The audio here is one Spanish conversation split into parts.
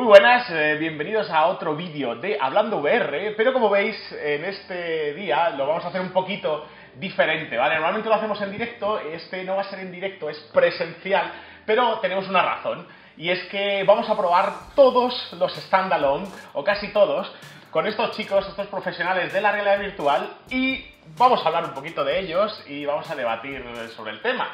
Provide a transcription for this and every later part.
Muy buenas, eh, bienvenidos a otro vídeo de Hablando VR, pero como veis en este día lo vamos a hacer un poquito diferente, ¿vale? Normalmente lo hacemos en directo, este no va a ser en directo, es presencial, pero tenemos una razón, y es que vamos a probar todos los standalone, o casi todos, con estos chicos, estos profesionales de la realidad virtual, y vamos a hablar un poquito de ellos y vamos a debatir sobre el tema.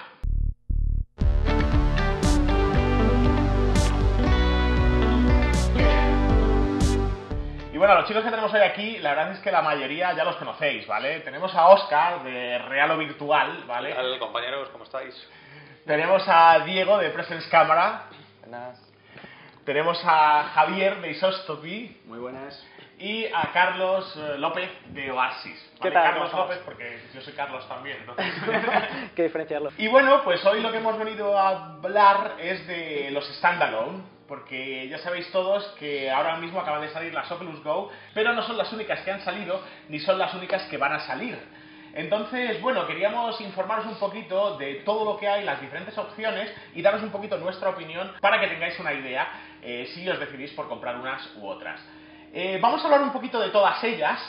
Y bueno, los chicos que tenemos hoy aquí, la verdad es que la mayoría ya los conocéis, ¿vale? Tenemos a Oscar de Real o Virtual, ¿vale? ¿Qué tal, compañeros? ¿Cómo estáis? Tenemos a Diego de Presence Camera. Buenas. Tenemos a Javier de Isostopy. Muy buenas. Y a Carlos eh, López de Oasis. ¿Qué ¿vale? tal? Carlos ¿Cómo López, porque yo soy Carlos también. entonces. que diferenciarlo. Y bueno, pues hoy lo que hemos venido a hablar es de los standalone, porque ya sabéis todos que ahora mismo acaban de salir las Oculus Go, pero no son las únicas que han salido, ni son las únicas que van a salir. Entonces, bueno, queríamos informaros un poquito de todo lo que hay, las diferentes opciones y daros un poquito nuestra opinión para que tengáis una idea eh, si os decidís por comprar unas u otras. Eh, vamos a hablar un poquito de todas ellas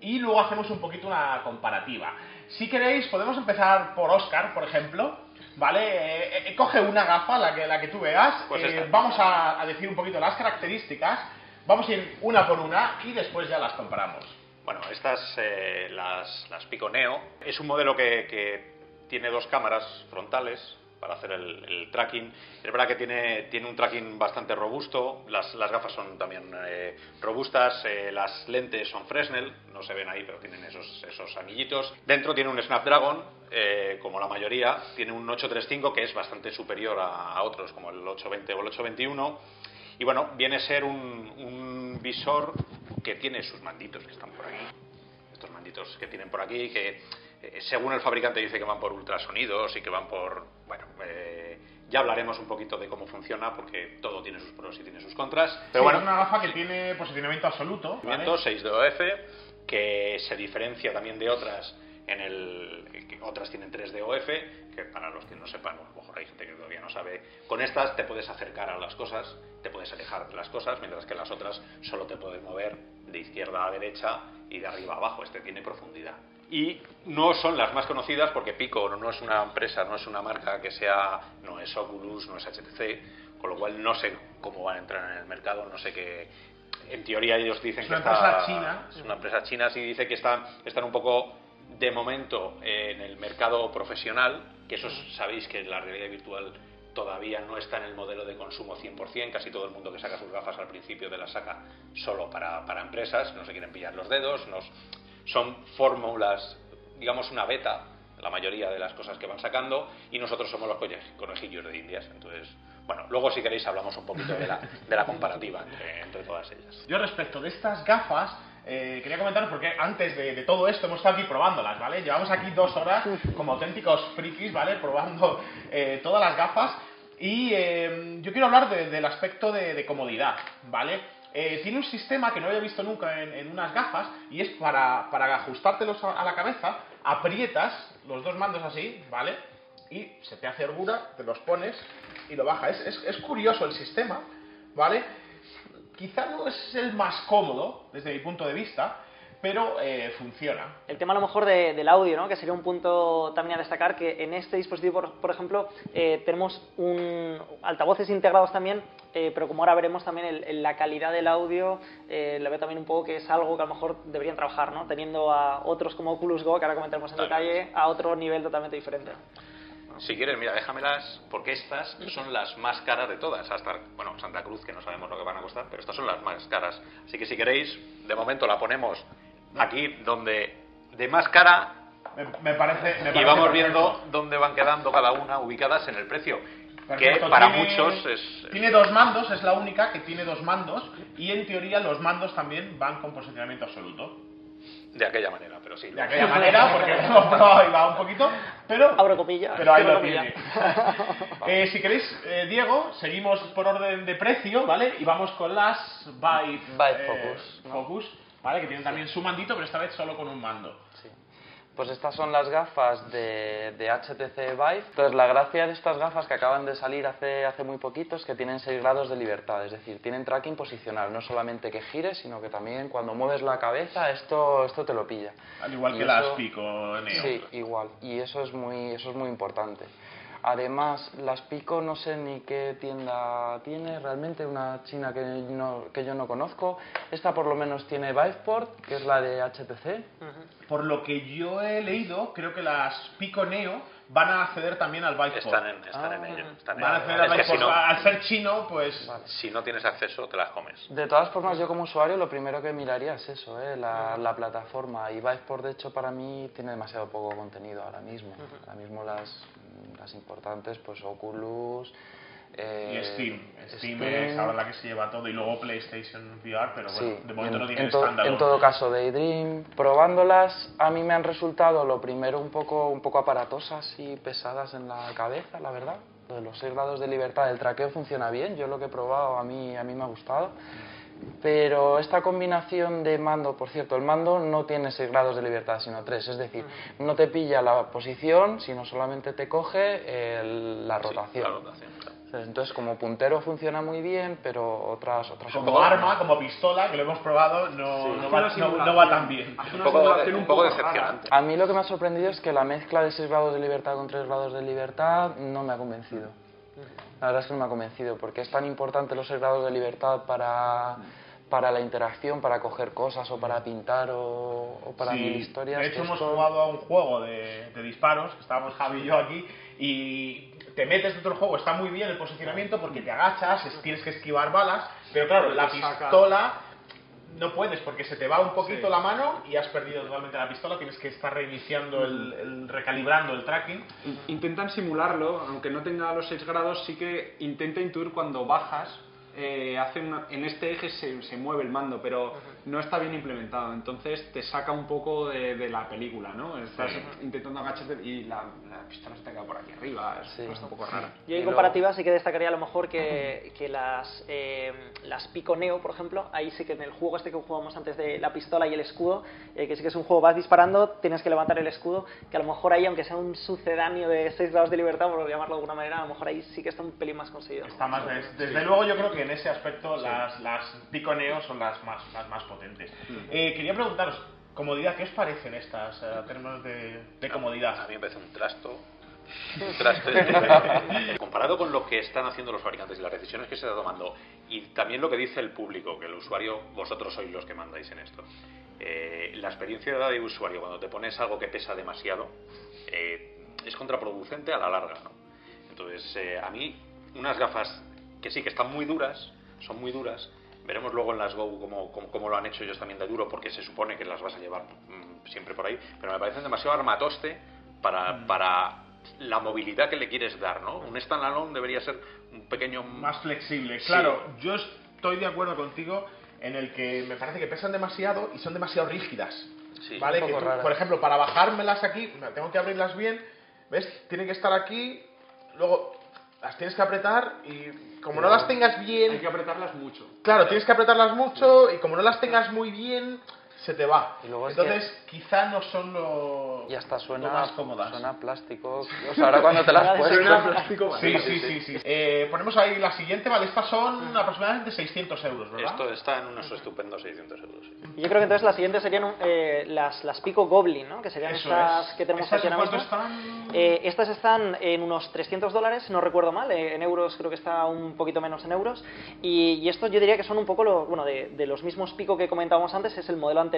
y luego hacemos un poquito una comparativa. Si queréis, podemos empezar por Oscar, por ejemplo. ¿Vale? Eh, eh, coge una gafa, la que, la que tú veas. Pues eh, vamos a, a decir un poquito las características. Vamos a ir una por una y después ya las comparamos. Bueno, estas, eh, las, las Pico Neo, es un modelo que, que tiene dos cámaras frontales para hacer el, tracking. Es verdad que tiene, tiene un tracking bastante robusto, las, las gafas son también eh, robustas, eh, las lentes son Fresnel, no se ven ahí, pero tienen esos, esos anillitos. Dentro tiene un Snapdragon, eh, como la mayoría, tiene un 835 que es bastante superior a, a otros, como el 820 o el 821. Y bueno, viene a ser un, un visor que tiene sus manditos que están por aquí. Estos manditos que tienen por aquí, que eh, según el fabricante dice que van por ultrasonidos y que van por. Bueno, eh, ya hablaremos un poquito de cómo funciona porque todo tiene sus pros y tiene sus contras. Pero bueno, es una gafa que tiene posicionamiento absoluto. ¿vale? 6 de OF, que se diferencia también de otras en el que otras tienen 3 de OF, que para los que no sepan, o a lo mejor hay gente que todavía no sabe, con estas te puedes acercar a las cosas, te puedes alejar de las cosas, mientras que las otras solo te puedes mover de izquierda a derecha y de arriba a abajo, este tiene profundidad. Y no son las más conocidas porque Pico no es una empresa, no es una marca que sea, no es Oculus, no es HTC, con lo cual no sé cómo van a entrar en el mercado, no sé qué. En teoría ellos dicen Es que una está- empresa china. es una empresa china, sí dice que están, están un poco de momento en el mercado profesional, que eso es- sabéis que la realidad virtual todavía no está en el modelo de consumo 100%, casi todo el mundo que saca sus gafas al principio de la saca solo para, para empresas, no se quieren pillar los dedos, nos, son fórmulas, digamos una beta, la mayoría de las cosas que van sacando, y nosotros somos los conejillos de indias, entonces, bueno, luego si queréis hablamos un poquito de la, comparativa entre, todas ellas. Yo respecto de estas gafas, eh, quería comentaros porque antes de, todo esto hemos estado aquí probándolas, ¿vale? Llevamos aquí dos horas como auténticos frikis, ¿vale? Probando eh, todas las gafas y eh, yo quiero hablar de- del aspecto de comodidad, ¿vale? Eh, tiene un sistema que no había visto nunca en, unas gafas y es para, para ajustártelos a, la cabeza, aprietas los dos mandos así, ¿vale? Y se te hace orgura, te los pones y lo baja. Es, es- es curioso el sistema, ¿vale? quizá no es el más cómodo desde mi punto de vista, pero eh, funciona. El tema a lo mejor de- del audio, ¿no? que sería un punto también a destacar, que en este dispositivo, por, por ejemplo, eh, tenemos un altavoces integrados también, eh, pero como ahora veremos también el- el- la calidad del audio, eh, le veo también un poco que es algo que a lo mejor deberían trabajar, ¿no? teniendo a otros como Oculus Go, que ahora comentaremos en Tal detalle, a otro nivel totalmente diferente. Si quieres, mira, déjamelas, porque estas son las más caras de todas. Hasta, bueno, Santa Cruz, que no sabemos lo que van a costar, pero estas son las más caras. Así que si queréis, de momento la ponemos aquí donde de más cara Me, me parece. me y parece vamos perfecto. viendo dónde van quedando cada una ubicadas en el precio. Perfecto. Que para Tiene- muchos es. Tiene dos mandos, es la única que tiene dos mandos, y en teoría los mandos también van con posicionamiento absoluto. De aquella manera, pero sí. De aquella manera, porque hemos probado y va un poquito, pero. Abro comillas. Pero ahí lo comillas. tiene. Eh, si queréis, eh, Diego, seguimos por orden de precio, ¿vale? Y vamos con las Vive, Vive eh, Focus, Focus, ¿vale? Que tienen también su mandito, pero esta vez solo con un mando. Sí. Pues estas son las gafas de, de, HTC Vive. Entonces la gracia de estas gafas que acaban de salir hace, hace muy poquito es que tienen 6 grados de libertad, es decir, tienen tracking posicional, no solamente que gires, sino que también cuando mueves la cabeza esto, esto te lo pilla. Al igual que las Pico Neo. Sí, igual. Y eso es muy, eso es muy importante. Además, las Pico no sé ni qué tienda tiene, realmente una china que, no, que yo no conozco. Esta por lo menos tiene Viveport, que es la de HTC. Por lo que yo he leído, creo que las Pico Neo van a acceder también al Viveport. Están en, están en ello. Están van a acceder al Viveport. al ser chino, pues... Si no tienes acceso, te las comes. De todas formas, yo como usuario lo primero que miraría es eso, ¿eh? la, la, plataforma. Y Viveport, de hecho, para mí tiene demasiado poco contenido ahora mismo. Ahora mismo las las importantes, pues Oculus. Eh, y Steam. Steam. es ahora la que se lleva todo y luego PlayStation VR, pero bueno, de momento no tiene en, to en todo caso, Daydream, probándolas, a mí me han resultado lo primero un poco, un poco aparatosas y pesadas en la cabeza, la verdad. Lo de los 6 grados de libertad, el traqueo funciona bien, yo lo que he probado a mí, a mí me ha gustado. Pero esta combinación de mando, por cierto, el mando no tiene 6 grados de libertad, sino 3, es decir, no te pilla la posición, sino solamente te coge la rotación. Entonces, como puntero funciona muy bien, pero otras otras Como arma, como pistola, que lo hemos probado, no, no, va, tan bien. Un poco, un poco decepcionante. A mí lo que me ha sorprendido es que la mezcla de 6 grados de libertad con 3 grados de libertad no me ha convencido. La verdad es que no me ha convencido, porque es tan importante los grados de libertad para, para la interacción, para coger cosas o para pintar o, para mil historias. De hecho, hemos jugado a un juego de, de disparos, estábamos Javi y yo aquí, y te metes dentro del juego, está muy bien el posicionamiento porque te agachas, tienes que esquivar balas, pero claro, la pistola no puedes porque se te va un poquito la mano y has perdido totalmente la pistola, tienes que estar reiniciando, el, recalibrando el tracking. Intentan simularlo, aunque no tenga los 6 grados, sí que intenta intuir cuando bajas eh, hace en este eje se, se, mueve el mando, pero no está bien implementado. Entonces te saca un poco de, la película, ¿no? Estás intentando agacharte y la, pistola se te queda por aquí arriba. Es está un poco rara. Yo en comparativa sí que destacaría a lo mejor que, que las, eh, las Pico Neo, por ejemplo, ahí sí que en el juego este que jugamos antes de la pistola y el escudo, eh, que sí que es un juego, vas disparando, tienes que levantar el escudo, que a lo mejor ahí, aunque sea un sucedáneo de 6 grados de libertad, por llamarlo de alguna manera, a lo mejor ahí sí que está un pelín más conseguido. Está más, desde luego yo creo que en ese aspecto las, las Pico Neo son las más, las más potentes. Mm. Eh, quería preguntaros, comodidad, ¿qué os parecen estas eh, términos de, comodidad? A mí me parece un trasto. Comparado con lo que están haciendo los fabricantes y las decisiones que se está tomando, y también lo que dice el público, que el usuario, vosotros sois los que mandáis en esto. Eh, la experiencia de usuario, cuando te pones algo que pesa demasiado, es contraproducente a la larga. Entonces, a mí, unas gafas que sí, que están muy duras, son muy duras. Veremos luego en las Go cómo, lo han hecho ellos también de duro, porque se supone que las vas a llevar mm, siempre por ahí. Pero me parecen demasiado armatoste para, mm. para la movilidad que le quieres dar, ¿no? Un standalone debería ser un pequeño... Más flexible. Claro, yo estoy de acuerdo contigo en el que me parece que pesan demasiado y son demasiado rígidas. Sí, ¿Vale? por ejemplo, para bajármelas aquí, tengo que abrirlas bien, ¿ves? Tienen que estar aquí, luego las tienes que apretar y como no las tengas bien... Hay que apretarlas mucho. Claro, tienes que apretarlas mucho y como no las tengas muy bien, se te va. Entonces, quizá no son lo, y hasta suena, más cómodas. Suena plástico. O sea, ahora cuando te las puedes... Suena plástico. Sí, sí, sí. sí. Eh, ponemos ahí la siguiente, ¿vale? Estas son aproximadamente 600 euros, ¿verdad? Esto está en unos estupendos 600 euros. Yo creo que entonces las siguientes serían eh, las, las Pico Goblin, ¿no? Que serían estas que tenemos aquí ahora mismo. están? Eh, estas están en unos 300 dólares, no recuerdo mal. Eh, en euros creo que está un poquito menos en euros. Y, y esto yo diría que son un poco, lo, bueno, de, de los mismos Pico que comentábamos antes, es el modelo anterior.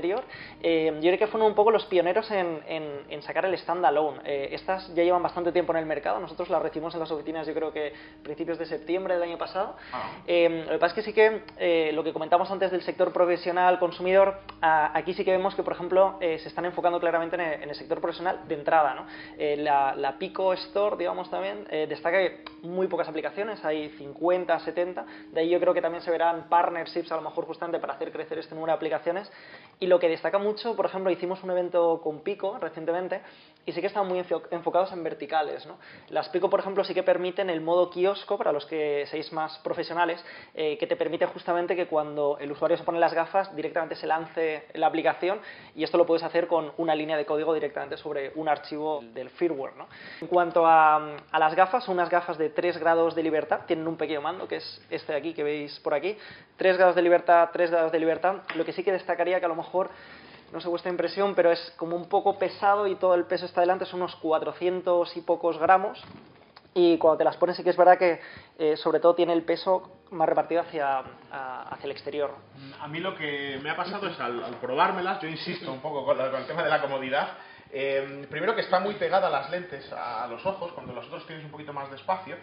Eh, yo creo que fueron un poco los pioneros en, en, sacar el standalone. Eh, estas ya llevan bastante tiempo en el mercado, nosotros las recibimos en las oficinas yo creo que principios de septiembre del año pasado. Ah. Eh, lo que pasa es que sí que lo que comentamos antes del sector profesional, consumidor, aquí sí que vemos que, por ejemplo, se están enfocando claramente en el, sector profesional de entrada. ¿no? La, la, Pico Store, digamos también, destaca que muy pocas aplicaciones, hay 50, 70, de ahí yo creo que también se verán partnerships a lo mejor justamente para hacer crecer este número de aplicaciones. Y lo que destaca mucho, por ejemplo, hicimos un evento con Pico recientemente y sí que están muy enfo- enfocados en verticales. ¿no? Las Pico, por ejemplo, sí que permiten el modo kiosco, para los que seáis más profesionales, eh, que te permite justamente que cuando el usuario se pone las gafas, directamente se lance la aplicación y esto lo puedes hacer con una línea de código directamente sobre un archivo del firmware. ¿no? En cuanto a, a las gafas, son unas gafas de 3 grados de libertad, tienen un pequeño mando, que es este de aquí, que veis por aquí. 3 grados de libertad, 3 grados de libertad. Lo que sí que destacaría que a lo mejor no sé vuestra impresión, pero es como un poco pesado y todo el peso está delante, son unos 400 y pocos gramos. Y cuando te las pones sí que es verdad que eh, sobre todo tiene el peso más repartido hacia, hacia el exterior. A mí lo que me ha pasado es al, probármelas, yo insisto un poco con, con el tema de la comodidad. eh, primero que está muy pegada a las lentes, a los ojos, cuando los otros tienes un poquito más de espacio.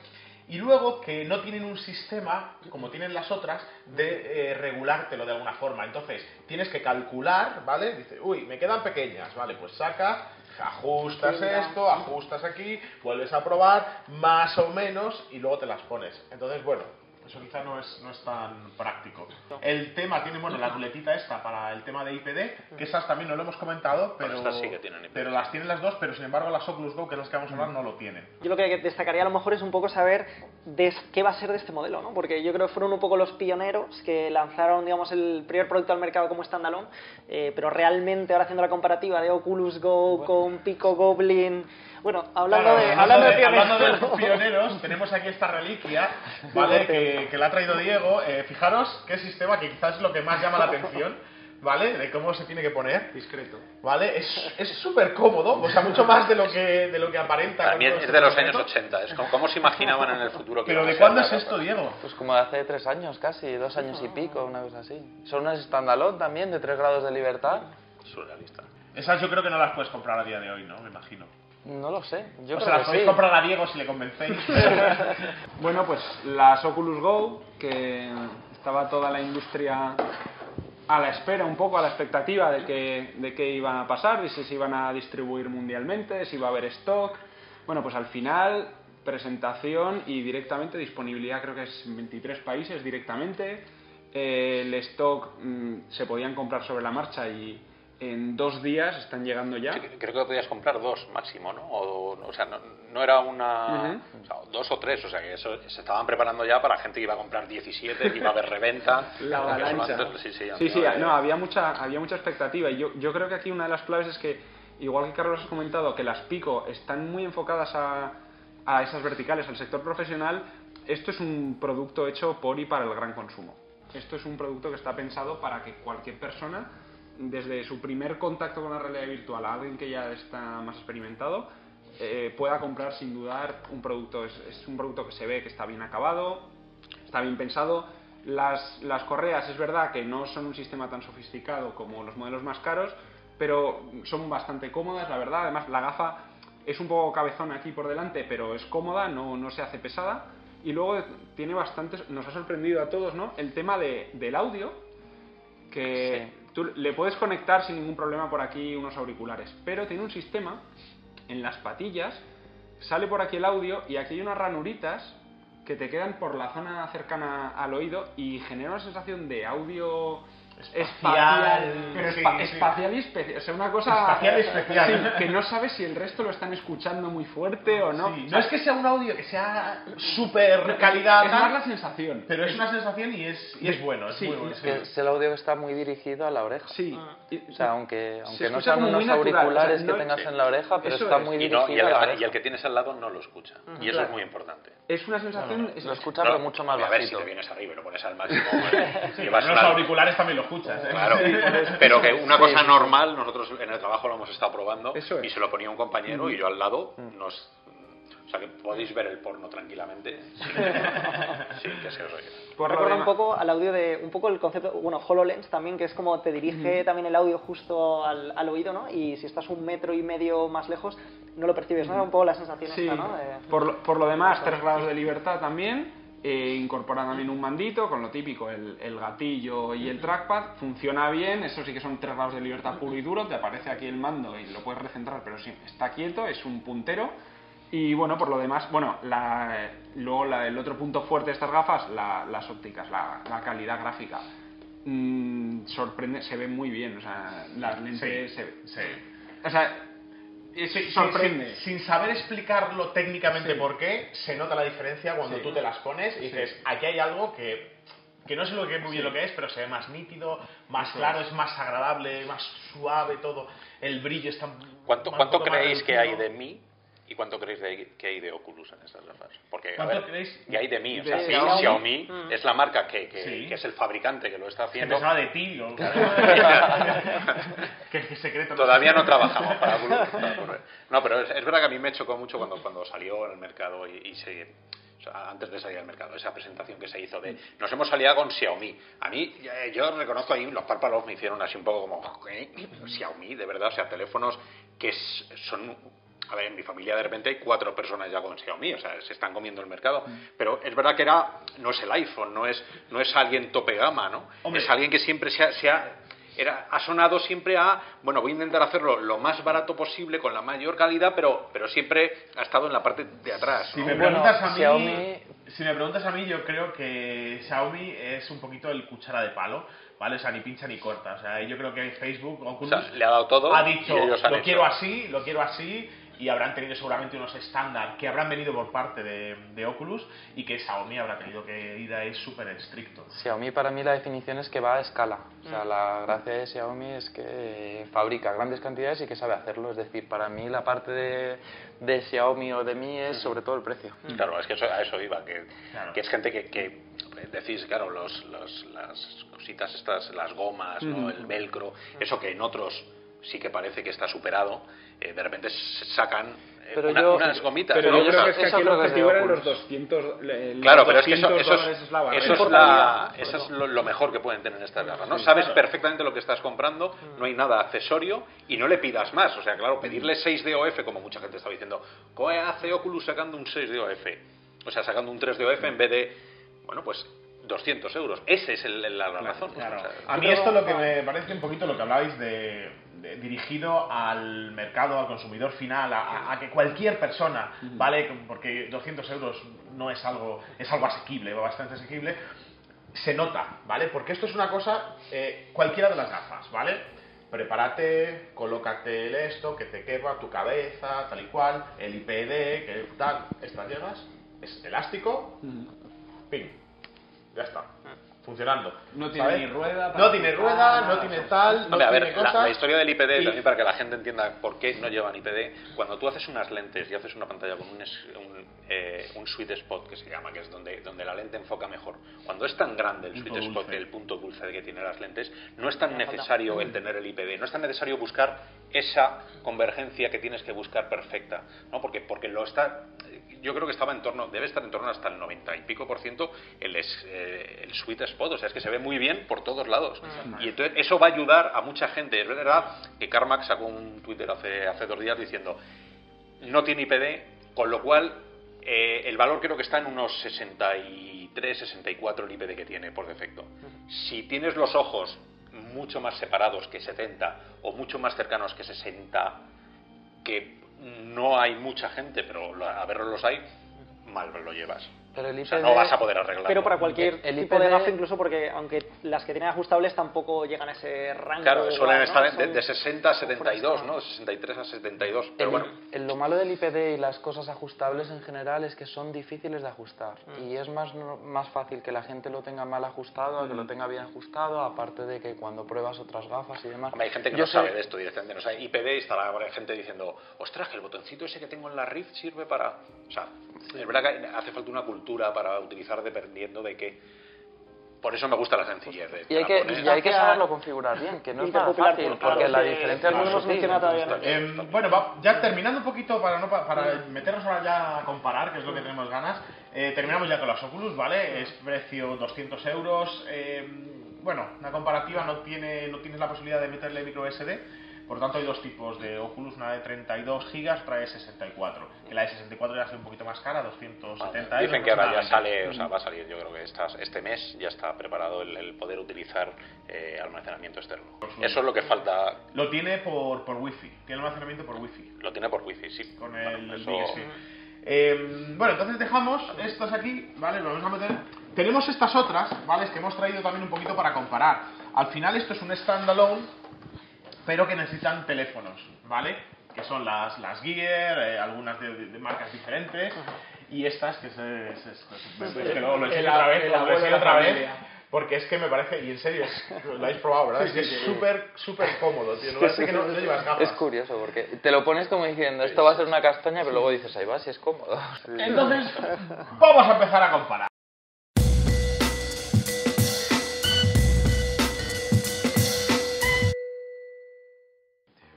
Y luego que no tienen un sistema, como tienen las otras, de eh, regulártelo de alguna forma. Entonces, tienes que calcular, ¿vale? Dice, uy, me quedan pequeñas, ¿vale? Pues sacas, ajustas esto, ajustas aquí, vuelves a probar, más o menos, y luego te las pones. Entonces, bueno, eso quizá no es, no es tan práctico. El tema tiene, bueno, la ruletita esta para el tema de IPD, que esas también no lo hemos comentado, pero, estas sí que tienen IPD. pero las tienen las dos, pero sin embargo las Oculus Go, que es las que vamos a hablar, no lo tienen. Yo lo que destacaría a lo mejor es un poco saber de qué va a ser de este modelo, ¿no? Porque yo creo que fueron un poco los pioneros que lanzaron, digamos, el primer producto al mercado como standalone, eh, pero realmente ahora haciendo la comparativa de Oculus Go con Pico Goblin... Bueno, hablando, Claro, de, hablando de pioneros... hablando de pioneros, tenemos aquí esta reliquia, ¿vale? Que, que la ha traído Diego. Eh, fijaros qué sistema, que quizás es lo que más llama la atención, ¿vale? De cómo se tiene que poner, Discreto. ¿vale? Es es súper cómodo, o sea, mucho más de lo que, de lo que aparenta. Todo es este de los años concepto. 80. Es como, ¿Cómo se imaginaban en el futuro que Pero ¿de cuándo es esto? Diego? Pues como de hace tres años casi, dos años y pico, una cosa así. Son unas standalone también, de tres grados de libertad. Surrealista. Esas yo creo que no las puedes comprar a día de hoy, ¿no? Me imagino. No lo sé, yo o creo sea, las que podéis sí. comprar a Diego si le convencéis. Bueno, pues las Oculus Go, que estaba toda la industria a la espera, un poco a la expectativa de que, de qué iban a pasar, de si se iban a distribuir mundialmente, si iba a haber stock. Bueno, pues al final, presentación y directamente disponibilidad, creo que es en 23 países directamente. Eh, el stock mm, se podían comprar sobre la marcha y en dos días están llegando ya. Sí, creo que podías comprar dos máximo, ¿no? O, o sea, no, no era una. O sea, dos o tres, o sea, que eso se estaban preparando ya para gente que iba a comprar 17, que iba a haber reventa. La avalancha. Sí, sí, sí, sí, había- no, había mucha, había mucha expectativa y yo, yo creo que aquí una de las claves es que, igual que Carlos has comentado, que las Pico están muy enfocadas a, a esas verticales, al sector profesional, esto es un producto hecho por y para el gran consumo. Esto es un producto que está pensado para que cualquier persona, desde su primer contacto con la realidad virtual a alguien que ya está más experimentado, eh, pueda comprar sin dudar un producto. Es, es un producto que se ve que está bien acabado, está bien pensado. Las, las correas es verdad que no son un sistema tan sofisticado como los modelos más caros, pero son bastante cómodas, la verdad. Además, la gafa es un poco cabezona aquí por delante, pero es cómoda, no, no se hace pesada. Y luego tiene bastantes, nos ha sorprendido a todos, ¿no? El tema de, del audio, que tú le puedes conectar sin ningún problema por aquí unos auriculares, pero tiene un sistema en las patillas, sale por aquí el audio y aquí hay unas ranuritas que te quedan por la zona cercana al oído y genera una sensación de audio espacial, pero sí, espa- sí. espacial y especial, o sea, una cosa Espacial y especial. Sí, que no sabes si el resto lo están escuchando muy fuerte o no. No es que sea un audio que sea súper calidad, es más la sensación. pero es una sensación y es, y es bueno, es Sí, muy bueno. es el audio que está muy dirigido a la oreja. Sí. Y- O sea, aunque, Se aunque no escucha sean unos auriculares o sea, no- que tengas en la oreja, pero está es. muy Y, dirigido no, y, el, a la y oreja. el que tienes al lado no lo escucha. Y eso Claro. es muy importante. es una sensación. es- Lo escucha, No, pero mucho más a ver, si bajito. te vienes arriba y lo pones al máximo, pues, Los auriculares también lo escuchas, ¿eh? Claro, pero que una cosa normal, nosotros en el trabajo lo hemos estado probando Eso es. y se lo ponía un compañero y yo al lado nos... O sea que podéis ver el porno tranquilamente sin, sin que se os oiga. Recuerda un poco al audio de un poco el concepto, bueno, HoloLens también, que es como te dirige también el audio justo al, al oído, ¿no? Y si estás un metro y medio más lejos, no lo percibes, ¿no? Era un poco la sensación Sí, esta, ¿no? De- por, lo, por lo demás, 3 grados de libertad también. Eh, incorpora también un mandito con lo típico, el, el gatillo y el trackpad. Funciona bien, eso sí que son 3 grados de libertad puro y duro. Te aparece aquí el mando y lo puedes recentrar, pero sí, está quieto, es un puntero. Y bueno, por lo demás, bueno, la- luego la- el otro punto fuerte de estas gafas, la- las ópticas, la, calidad gráfica. Mm, sorprende, se ve muy bien, o sea, las lentes se, Sí. o sea, sí, sorprende. Sin, sin saber explicarlo técnicamente Sí. por qué, se nota la diferencia cuando Sí. tú te las pones y dices, aquí hay algo que, que no sé lo que, muy bien Sí. lo que es, pero se ve más nítido, más Eso claro, es. es más agradable, más suave todo, el brillo está... ¿Cuánto, cuánto creéis que hay de mí y cuánto creéis de- que hay de Oculus en estas gafas? Porque, a ¿Cuánto ver, creéis que hay de mí. O sea, sí, Xiaomi? Xiaomi Mm. es la marca que, que- Sí. que es el fabricante que lo está Que haciendo. pensaba de ti, que, que secreto. Todavía no trabajamos para Oculus. para. No, pero es, es verdad que a mí me chocó mucho cuando, cuando salió en el mercado y, y se, antes de salir al mercado, esa presentación que se hizo de nos hemos aliado con Xiaomi. A mí, eh, yo reconozco ahí, los párpados me hicieron así un poco como, ¿eh? Xiaomi, de verdad, o sea, teléfonos que s- son a ver, en mi familia de repente hay cuatro personas ya con Xiaomi, o sea, se están comiendo el mercado. Pero es verdad que era, no es el iPhone, no es, no es alguien tope gama, ¿no? Hombre. Es alguien que siempre se ha, se ha- era, ha sonado siempre a, bueno, voy a intentar hacerlo lo más barato posible, con la mayor calidad, pero, pero siempre ha estado en la parte de atrás. Si me preguntas a mí, Xiaomi- si me preguntas a mí, yo creo que Xiaomi es un poquito el cuchara de palo, ¿vale? O sea, ni pincha ni corta. O sea, yo creo que Facebook, O Oculus, sea, le ha dado todo ha dicho, lo hecho. quiero así, lo quiero así, y habrán tenido seguramente unos estándar que habrán venido por parte de, de Oculus y que Xiaomi habrá tenido que ir a es súper estricto. Xiaomi para mí la definición es que va a escala. O Mm. sea, la gracia de Xiaomi es que fabrica grandes cantidades y que sabe hacerlo. Es decir, para mí la parte de, de Xiaomi o de mí es sobre todo el precio. Claro, es que eso- a eso iba, que, Claro. que es gente que, que decís, claro, los, los- las cositas estas, las gomas, ¿no? el velcro, eso que en otros sí que parece que está superado, eh, de repente sacan eh, Pero una- yo- unas gomitas. Pero ¿no? yo creo Eso- que es que aquí el objetivo eran los Oculus. 200 le- los Claro, pero es que eso, 200 eso es, es la eso es, la- eso es lo, lo mejor que pueden tener estas gafas. ¿no? Sí, Sabes claro. perfectamente lo que estás comprando, no hay nada accesorio y no le pidas más. O sea, claro, pedirle 6 de OF, como mucha gente estaba diciendo, ¿qué hace Oculus sacando un 6 de OF? O sea, sacando un 3 de OF en vez de, bueno, pues 200 euros. Ese es el- la razón. ¿no? Claro. O sea, A mí esto lo que me parece un poquito lo que hablabais de- dirigido al mercado, al consumidor final, a, a- que cualquier persona, ¿vale? Porque 200 euros no es algo, es algo asequible, bastante asequible, se nota, ¿vale? Porque esto es una cosa, eh, cualquiera de las gafas, ¿vale? Prepárate, colócate el esto, que te quepa tu cabeza, tal y cual, el IPD, que tal, estas llegas, es elástico, ping, ya está, funcionando. No tiene ¿sabes? ni rueda No tiene rueda, no tiene tal, no Hombre, a tiene ver, la, la historia del IPD, y- también para que la gente entienda por qué no llevan IPD, cuando tú haces unas lentes y haces una pantalla con un, un, eh, un sweet spot que se llama, que es donde, donde la lente enfoca mejor, cuando es tan grande el sweet spot, dulce. el punto dulce que tiene las lentes, no es tan necesario el tener el IPD, no es tan necesario buscar esa convergencia que tienes que buscar perfecta, ¿no? Porque, porque lo está, yo creo que estaba en torno, debe estar en torno hasta el 90 y pico por ciento el, es- eh, el sweet spot, o sea, es que se ve muy bien por todos lados. Y entonces eso va a ayudar a mucha gente. Es verdad que Carmack sacó un Twitter hace, hace dos días diciendo no tiene IPD, con lo cual eh, el valor creo que está en unos 63, 64 el IPD que tiene por defecto. Si tienes los ojos mucho más separados que 70 o mucho más cercanos que 60, que no hay mucha gente, pero a verlos los hay, mal lo llevas. Pero el O sea, IPD no vas a poder arreglarlo. Pero para cualquier El tipo de IPD gafa, incluso porque aunque las que tienen ajustables tampoco llegan a ese rango. Claro, suelen ¿no? estar de, de 60 a son 72, frescas. ¿no? 63 a 72. Pero El- bueno, el- lo malo del IPD y las cosas ajustables en general es que son difíciles de ajustar Mm. y es más, no- más fácil que la gente lo tenga mal ajustado a que Mm. lo tenga bien ajustado, aparte de que cuando pruebas otras gafas y demás. Hombre, hay gente que Yo no sé- sabe de esto directamente. No sabe. IPD y estará gente diciendo, ostras, que el botoncito ese que tengo en la Rift sirve para. O sea, es verdad que hace falta una cultura para utilizar dependiendo de qué. Por eso me gusta la sencillez. de- Y hay, que, poner- y hay que saberlo configurar bien, que no es nada fácil, por- claro, porque la diferencia no hemos mencionado todavía. Eh, bueno, va- ya terminando un poquito para no pa- para meternos ahora ya a comparar, que es lo que tenemos ganas. eh, terminamos ya con las Oculus, ¿vale? Es precio 200 euros. eh, bueno, una comparativa no tiene no tienes la posibilidad de meterle micro SD. Por tanto, hay dos tipos de Oculus, una de 32 gigas, otra de 64. Que la de 64 ya es un poquito más cara, 270 euros. Dicen que ahora ya sale, o sea, va a salir, yo creo que estas- este mes ya está preparado el, el poder utilizar eh, almacenamiento externo. Eso es lo que falta, Lo tiene por, por wifi, tiene almacenamiento por wifi. lo tiene por wifi, sí. con Bueno, el eso-. Eh, bueno, entonces dejamos estas aquí, ¿vale? Lo vamos a meter. Tenemos estas otras, ¿vale? Que hemos traído también un poquito para comparar. Al final esto es un standalone, pero que necesitan teléfonos, ¿vale? que son las, las Gear, eh, algunas de, de- de marcas diferentes, y estas que es, es- es- es- es que luego lo enseño El- otra vez, el lo la otra vez, familia. porque es que me parece, y en serio, es- lo habéis probado, ¿verdad? Sí, es sí, que es sí. súper, súper cómodo, tío, no parece que no, no llevas gafas. Es curioso porque te lo pones como diciendo esto va a ser una castaña, pero luego dices ahí va, si es cómodo. Entonces, vamos a empezar a comparar.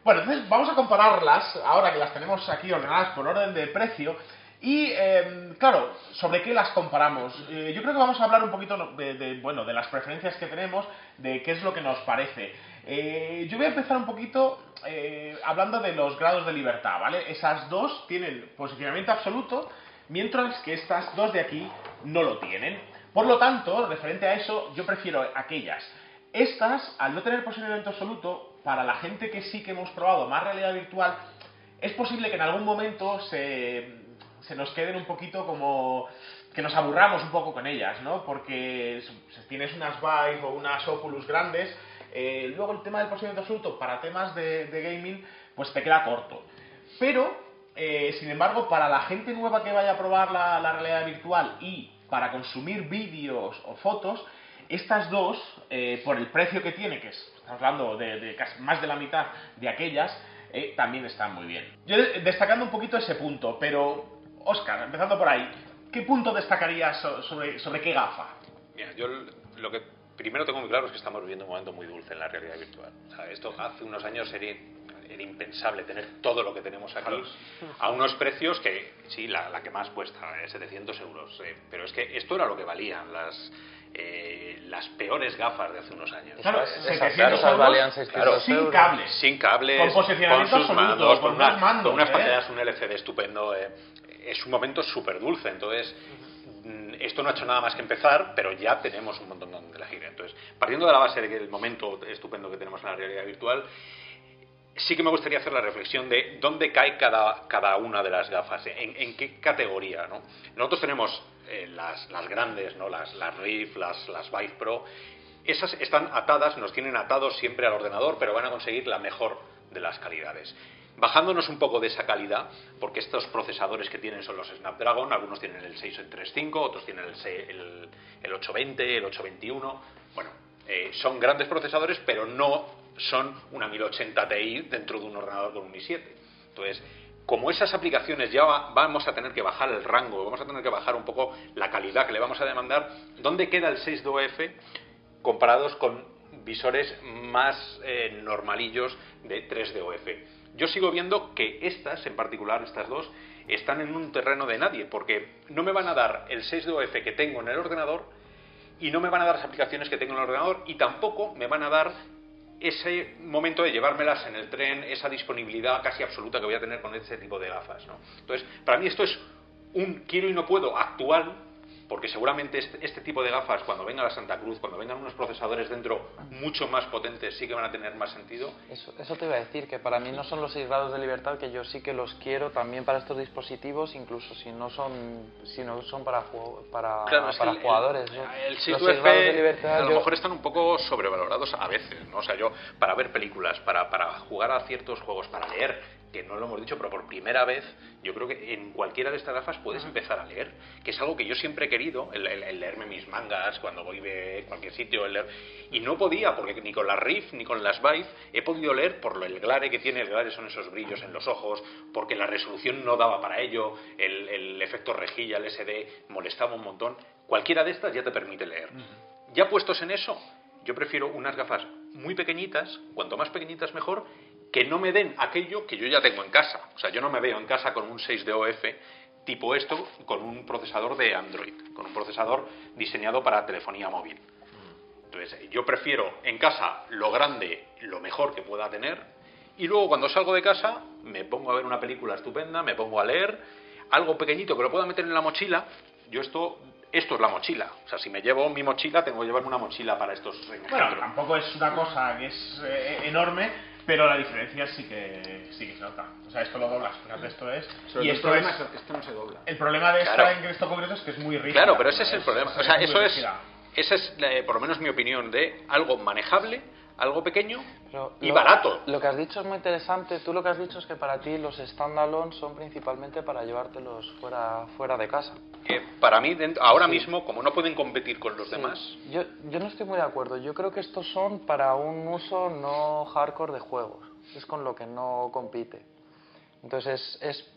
Bueno, entonces vamos a compararlas, ahora que las tenemos aquí ordenadas por orden de precio. Y, eh, claro, ¿sobre qué las comparamos? Eh, yo creo que vamos a hablar un poquito de, bueno, de las preferencias que tenemos, de qué es lo que nos parece. Eh, yo voy a empezar un poquito eh, hablando de los grados de libertad, ¿vale? Esas dos tienen posicionamiento absoluto, mientras que estas dos de aquí no lo tienen. Por lo tanto, referente a eso, yo prefiero aquellas. Estas, al no tener posicionamiento absoluto, para la gente que sí que hemos probado más realidad virtual, es posible que en algún momento se, se nos queden un poquito como que nos aburramos un poco con ellas, ¿no? Porque si tienes unas Vive o unas Oculus grandes, eh, luego el tema del posicionamiento absoluto para temas de, de gaming, pues te queda corto. Pero, eh, sin embargo, para la gente nueva que vaya a probar la, la realidad virtual y para consumir vídeos o fotos, estas dos, eh, por el precio que tiene, que es, estamos hablando de, de casi más de la mitad de aquellas, eh, también están muy bien. Yo de- destacando un poquito ese punto, pero, Oscar, empezando por ahí, ¿qué punto destacarías so- sobre, sobre qué gafa? Mira, yo lo que primero tengo muy claro es que estamos viviendo un momento muy dulce en la realidad virtual. O sea, esto hace unos años era, era impensable tener todo lo que tenemos aquí a unos precios que, sí, la, la que más cuesta, eh, 700 euros. eh, pero es que esto era lo que valían las, eh, las peores gafas de hace unos años. Claro, Esas- 700 esas euros valían 600 Claro, sin euros. cables. sin cables, Con posicionamiento con sus absoluto, mandos, con con, mandos, unas ¿eh? pantallas, un LCD estupendo. eh, es un momento súper dulce, entonces mm, esto no ha hecho nada más que empezar, pero ya tenemos un montón de elegir. Entonces, partiendo de la base del momento estupendo que tenemos en la realidad virtual, sí que me gustaría hacer la reflexión de dónde cae cada, cada una de las gafas, en, qué categoría. ¿no? Nosotros tenemos eh, las, grandes, ¿no? las, las Rift, las, las Vive Pro, esas están atadas, nos tienen atados siempre al ordenador, pero van a conseguir la mejor de las calidades. Bajándonos un poco de esa calidad, porque estos procesadores que tienen son los Snapdragon, algunos tienen el 635, otros tienen el 820, el 821, bueno, eh, son grandes procesadores, pero no son una 1080 Ti dentro de un ordenador con un i7. Entonces, como esas aplicaciones ya va- vamos a tener que bajar el rango, vamos a tener que bajar un poco la calidad que le vamos a demandar, ¿dónde queda el 6DOF comparados con visores más eh, normalillos de 3DOF? Yo sigo viendo que estas, en particular estas dos, están en un terreno de nadie, porque no me van a dar el 6DOF que tengo en el ordenador y no me van a dar las aplicaciones que tengo en el ordenador y tampoco me van a dar ese momento de llevármelas en el tren, esa disponibilidad casi absoluta que voy a tener con ese tipo de gafas. ¿no? Entonces, para mí esto es un quiero y no puedo actual, porque seguramente este, este tipo de gafas, cuando venga la Santa Cruz, cuando vengan unos procesadores dentro mucho más potentes, sí que van a tener más sentido. Eso, eso te iba a decir, que para mí no son los 6 grados de libertad, que yo sí que los quiero también para estos dispositivos, incluso si no son, si no son para, para, Claro, para el- jugadores. El, ¿no? el Los 6 seis grados de libertad, a lo yo- mejor están un poco sobrevalorados a veces, ¿no? O sea, yo, para ver películas, para, para jugar a ciertos juegos, para leer, que no lo hemos dicho, pero por primera vez, yo creo que en cualquiera de estas gafas puedes empezar a leer, que es algo que yo siempre he querido, el, el- el leerme mis mangas cuando voy de cualquier sitio, el leer, y no podía, porque ni con las Rift ni con las Vive he podido leer por lo- el glare que tiene, el glare son esos brillos en los ojos, porque la resolución no daba para ello, el, el efecto rejilla, el SD, molestaba un montón. Cualquiera de estas ya te permite leer. Ya puestos en eso, yo prefiero unas gafas muy pequeñitas, cuanto más pequeñitas mejor, que no me den aquello que yo ya tengo en casa. O sea, yo no me veo en casa con un 6 de OF tipo esto, con un procesador de Android, con un procesador diseñado para telefonía móvil. Entonces, yo prefiero en casa lo grande, lo mejor que pueda tener, y luego cuando salgo de casa me pongo a ver una película estupenda, me pongo a leer, algo pequeñito que lo pueda meter en la mochila. Yo esto, esto es la mochila. O sea, si me llevo mi mochila, tengo que llevarme una mochila para estos Bueno, tampoco es una cosa que es eh, enorme, pero la diferencia sí que, sí que se nota. O sea, esto lo doblas, fíjate, esto es... Sobre y todo el esto problema es... es que esto no se dobla. El problema de esta Claro. en esto concreto es que es muy rígida. Claro, pero ese es el problema. O sea, eso es, rígida. esa es, eh, por lo menos mi opinión, de algo manejable algo pequeño Pero y lo- barato. Lo que has dicho es muy interesante. Tú lo que has dicho es que para ti los standalone son principalmente para llevártelos fuera, fuera de casa. Eh, para mí, dent- ahora mismo, como no pueden competir con los demás, Yo, yo no estoy muy de acuerdo. Yo creo que estos son para un uso no hardcore de juegos. Es con lo que no compite. Entonces es, es,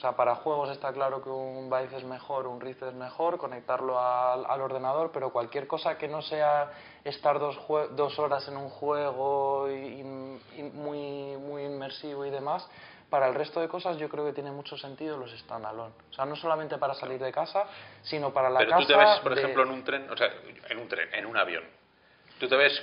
o sea, para juegos está claro que un Vive es mejor, un Rift es mejor, conectarlo al, al ordenador, pero cualquier cosa que no sea estar dos, jue- dos horas en un juego y, muy, muy inmersivo y demás, para el resto de cosas yo creo que tiene mucho sentido los standalone. O sea, no solamente para salir de casa, sino para la pero casa. tú te ves, por de- ejemplo, en un tren, o sea, en un tren, en un avión, tú te ves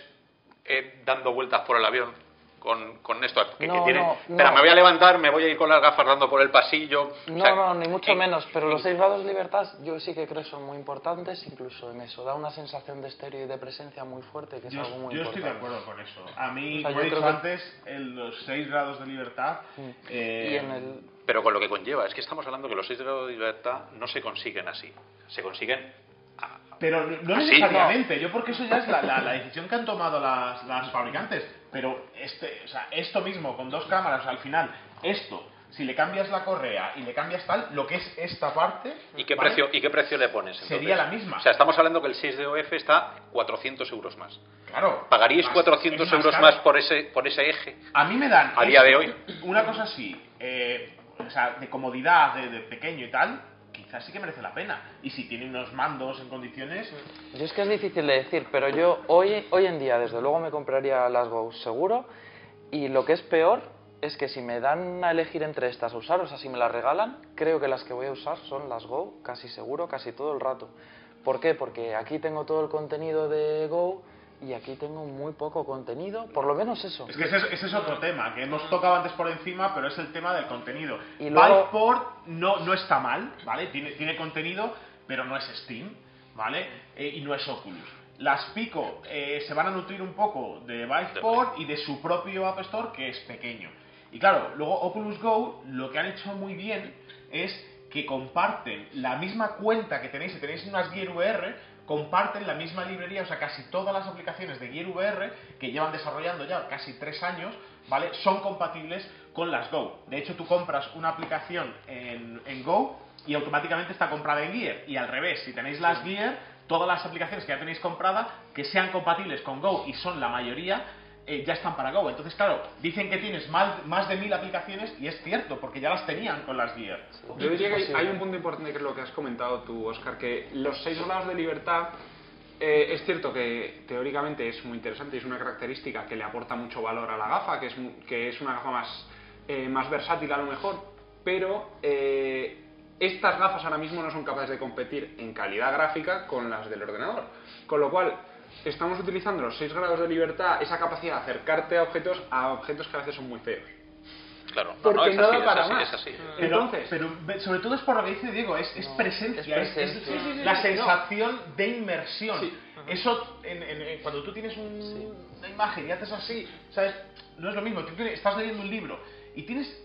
eh, dando vueltas por el avión con, con esto, que, tiene, no, espera, no. me voy a levantar, me voy a ir con las gafas dando por el pasillo. o No, sea, no, ni mucho en- menos, pero los 6 grados de libertad yo sí que creo que son muy importantes, incluso en eso. Da una sensación de estéreo y de presencia muy fuerte, que es Yo, algo muy yo estoy importante. de acuerdo con eso. A mí, O sea, como he dicho que- antes, en los 6 grados de libertad. eh, Y en el... Pero con lo que conlleva, es que estamos hablando que los 6 grados de libertad no se consiguen así. Se consiguen. Pero no necesariamente, yo porque eso ya es la, la- la decisión que han tomado las, las fabricantes. Pero este, o sea, esto mismo, con dos cámaras, al final, esto, si le cambias la correa y le cambias tal, lo que es esta parte. ¿Y qué, ¿vale? precio, ¿Y qué precio le pones? entonces? Sería la misma. O sea, estamos hablando que el 6 de OF está 400 euros más. Claro. ¿Pagaríais Más- 400 es euros caro. más por ese, por ese eje? A mí me dan. A día de hoy. Una cosa así, eh, o sea, de comodidad, de, de pequeño y tal, quizás sí que merece la pena. Y si tiene unos mandos en condiciones. Yo es que es difícil de decir, pero yo hoy, hoy en día desde luego me compraría las Go seguro y lo que es peor es que si me dan a elegir entre estas a usar, o sea, si me las regalan, creo que las que voy a usar son las Go, casi seguro, casi todo el rato. ¿Por qué? Porque aquí tengo todo el contenido de Go y aquí tengo muy poco contenido, por lo menos eso. Es que ese es, ese es otro tema, que hemos tocado antes por encima, pero es el tema del contenido. Y luego- Valveport no, no está mal, ¿vale? Tiene, tiene contenido, pero no es Steam, ¿vale? Eh, y no es Oculus. Las Pico eh, se van a nutrir un poco de Valveport y de su propio App Store, que es pequeño. Y claro, luego Oculus Go lo que han hecho muy bien es que comparten la misma cuenta que tenéis, si tenéis unas Gear VR, comparten la misma librería, o sea, casi todas las aplicaciones de Gear VR que llevan desarrollando ya casi tres años, ¿vale? Son compatibles con las Go. De hecho, tú compras una aplicación en, en Go y automáticamente está comprada en Gear. Y al revés, si tenéis las Gear, todas las aplicaciones que ya tenéis comprada, que sean compatibles con Go, y son la mayoría, eh, ya están para Go. Entonces, claro, dicen que tienes más, más de mil aplicaciones y es cierto, porque ya las tenían con las Gear. Yo diría que hay, un punto importante que es lo que has comentado tú, Oscar, que los 6 grados de libertad eh, es cierto que teóricamente es muy interesante y es una característica que le aporta mucho valor a la gafa, que es, mu- que es una gafa más, eh, más versátil a lo mejor, pero eh, estas gafas ahora mismo no son capaces de competir en calidad gráfica con las del ordenador. Con lo cual, estamos utilizando los 6 grados de libertad, esa capacidad de acercarte a objetos, a objetos que a veces son muy feos. Claro, no, Porque no, es no da así, es para así, más. es así. Pero, Entonces- pero sobre todo es por lo que dice Diego, es, es presencia, es es, presencia. es Sí, sí, sí, la sí, sensación de inmersión. Sí. Eso, en- en- en- cuando tú tienes un- una imagen y haces así, ¿sabes? No es lo mismo, tú estás leyendo un libro y tienes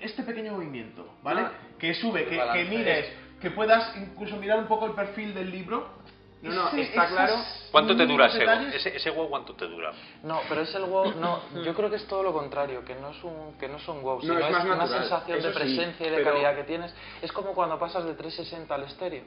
este pequeño movimiento, ¿vale? Ah. que sube, que, que mires, que puedas incluso mirar un poco el perfil del libro. No, no, está claro. ¿Cuánto te dura ese detalles- ¿Ese, ese Go cuánto te dura? No, pero es el WoW, no, yo creo que es todo lo contrario, que no es un, que no es un WoW, No, sino es es, una sensación de sí, presencia y de pero- calidad que tienes. Es como cuando pasas de 360 al estéreo,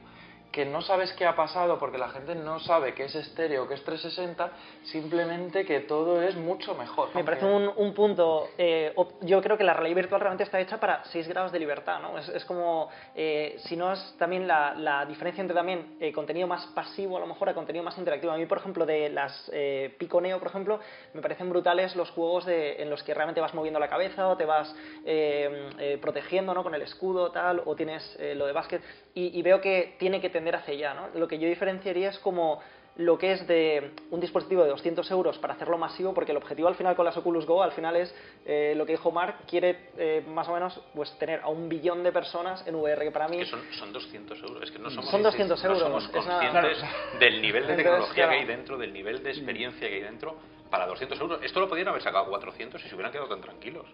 que no sabes qué ha pasado porque la gente no sabe que es estéreo, que es 360, simplemente que todo es mucho mejor. Me parece un, un punto. eh, yo creo que la realidad virtual realmente está hecha para 6 grados de libertad, ¿no? Es, es como. eh, si no es también la, la diferencia entre también eh, contenido más pasivo, a lo mejor, a contenido más interactivo. A mí, por ejemplo, de las eh, Pico Neo, por ejemplo, me parecen brutales los juegos de, en los que realmente vas moviendo la cabeza o te vas eh, eh, protegiendo, ¿no? Con el escudo, tal, o tienes lo de básquet. Y, y veo que tiene que tender hacia allá, ¿no? Lo que yo diferenciaría es como lo que es de un dispositivo de 200 euros para hacerlo masivo, porque el objetivo al final con las Oculus Go, al final es eh, lo que dijo Mark, quiere eh, más o menos pues tener a un billón de personas en VR, que para mí... Que son, son 200 euros. Es que no somos, Son 200 no euros, somos es una- conscientes del nivel de Entonces, tecnología que claro. hay dentro, del nivel de experiencia que hay dentro para 200 euros. Esto lo podrían haber sacado a 400 y se hubieran quedado tan tranquilos.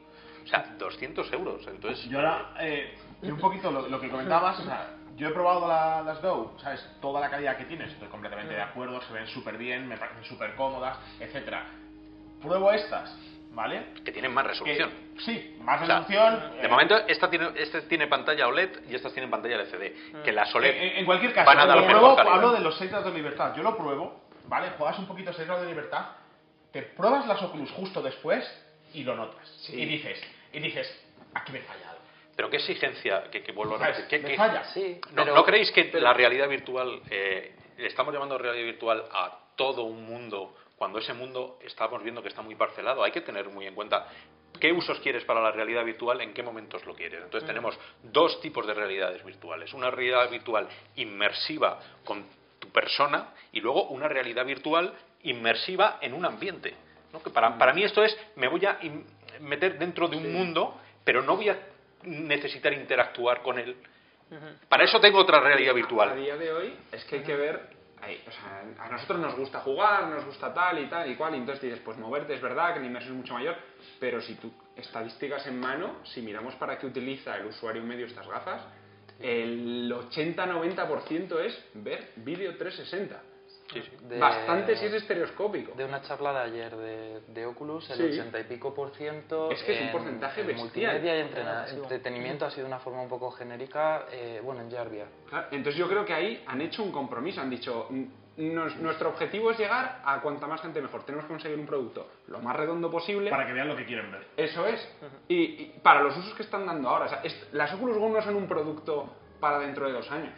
O sea, 200 euros. Entonces, Yo ahora, eh, y un poquito lo, lo que comentabas, o sea, yo he probado la- las Go, ¿sabes? Toda la calidad que tienen, estoy completamente de acuerdo, se ven súper bien, me parecen súper cómodas, etcétera. Pruebo estas, ¿vale? Que tienen más Que- resolución. sí, más O sea, resolución. de eh, momento, esta tiene, este tiene pantalla OLED y estas tienen pantalla LCD. Que las OLED En, en cualquier caso, van a dar lo pruebo, hablo de los 6 grados de libertad. Yo lo pruebo, ¿vale? Juegas un poquito 6 grados de libertad, te pruebas las Oculus justo después y lo notas. Y dices, y dices, aquí me falla. Pero qué exigencia, que, que vuelvo a ¿Sabes? repetir. ¿qué- me qué- falla. Sí, ¿No, pero- ¿no creéis que la realidad virtual, eh, estamos llamando realidad virtual a todo un mundo, cuando ese mundo estamos viendo que está muy parcelado? Hay que tener muy en cuenta qué usos quieres para la realidad virtual, en qué momentos lo quieres. Entonces tenemos dos tipos de realidades virtuales. Una realidad virtual inmersiva con tu persona y luego una realidad virtual inmersiva en un ambiente. ¿no? Que para, para mí esto es, me voy a meter dentro de un mundo, pero no voy a necesitar interactuar con él. Para eso tengo otra realidad A virtual. día de hoy es que hay que ver. ahí, o sea, a nosotros nos gusta jugar, nos gusta tal y tal y cual, y entonces dices, pues moverte es verdad que la inmersión es mucho mayor, pero si tú estadísticas en mano, si miramos para qué utiliza el usuario medio estas gafas, el 80-90% es ver vídeo 360. De- Bastante si es estereoscópico. De una charla de ayer de, de Oculus, el Sí. 80 y pico por ciento. Es que es un en- porcentaje en bestial. Multimedia y entretenimiento ha sido de una forma un poco genérica, eh, bueno, en Jarvia. Claro, Entonces yo creo que ahí han hecho un compromiso, han dicho, "N- nos- nuestro objetivo es llegar a cuanta más gente mejor, tenemos que conseguir un producto lo más redondo posible. Para que vean lo que quieren ver. Eso es. Y, y para los usos que están dando ahora, o sea, est- las Oculus Go no son un producto para dentro de dos años.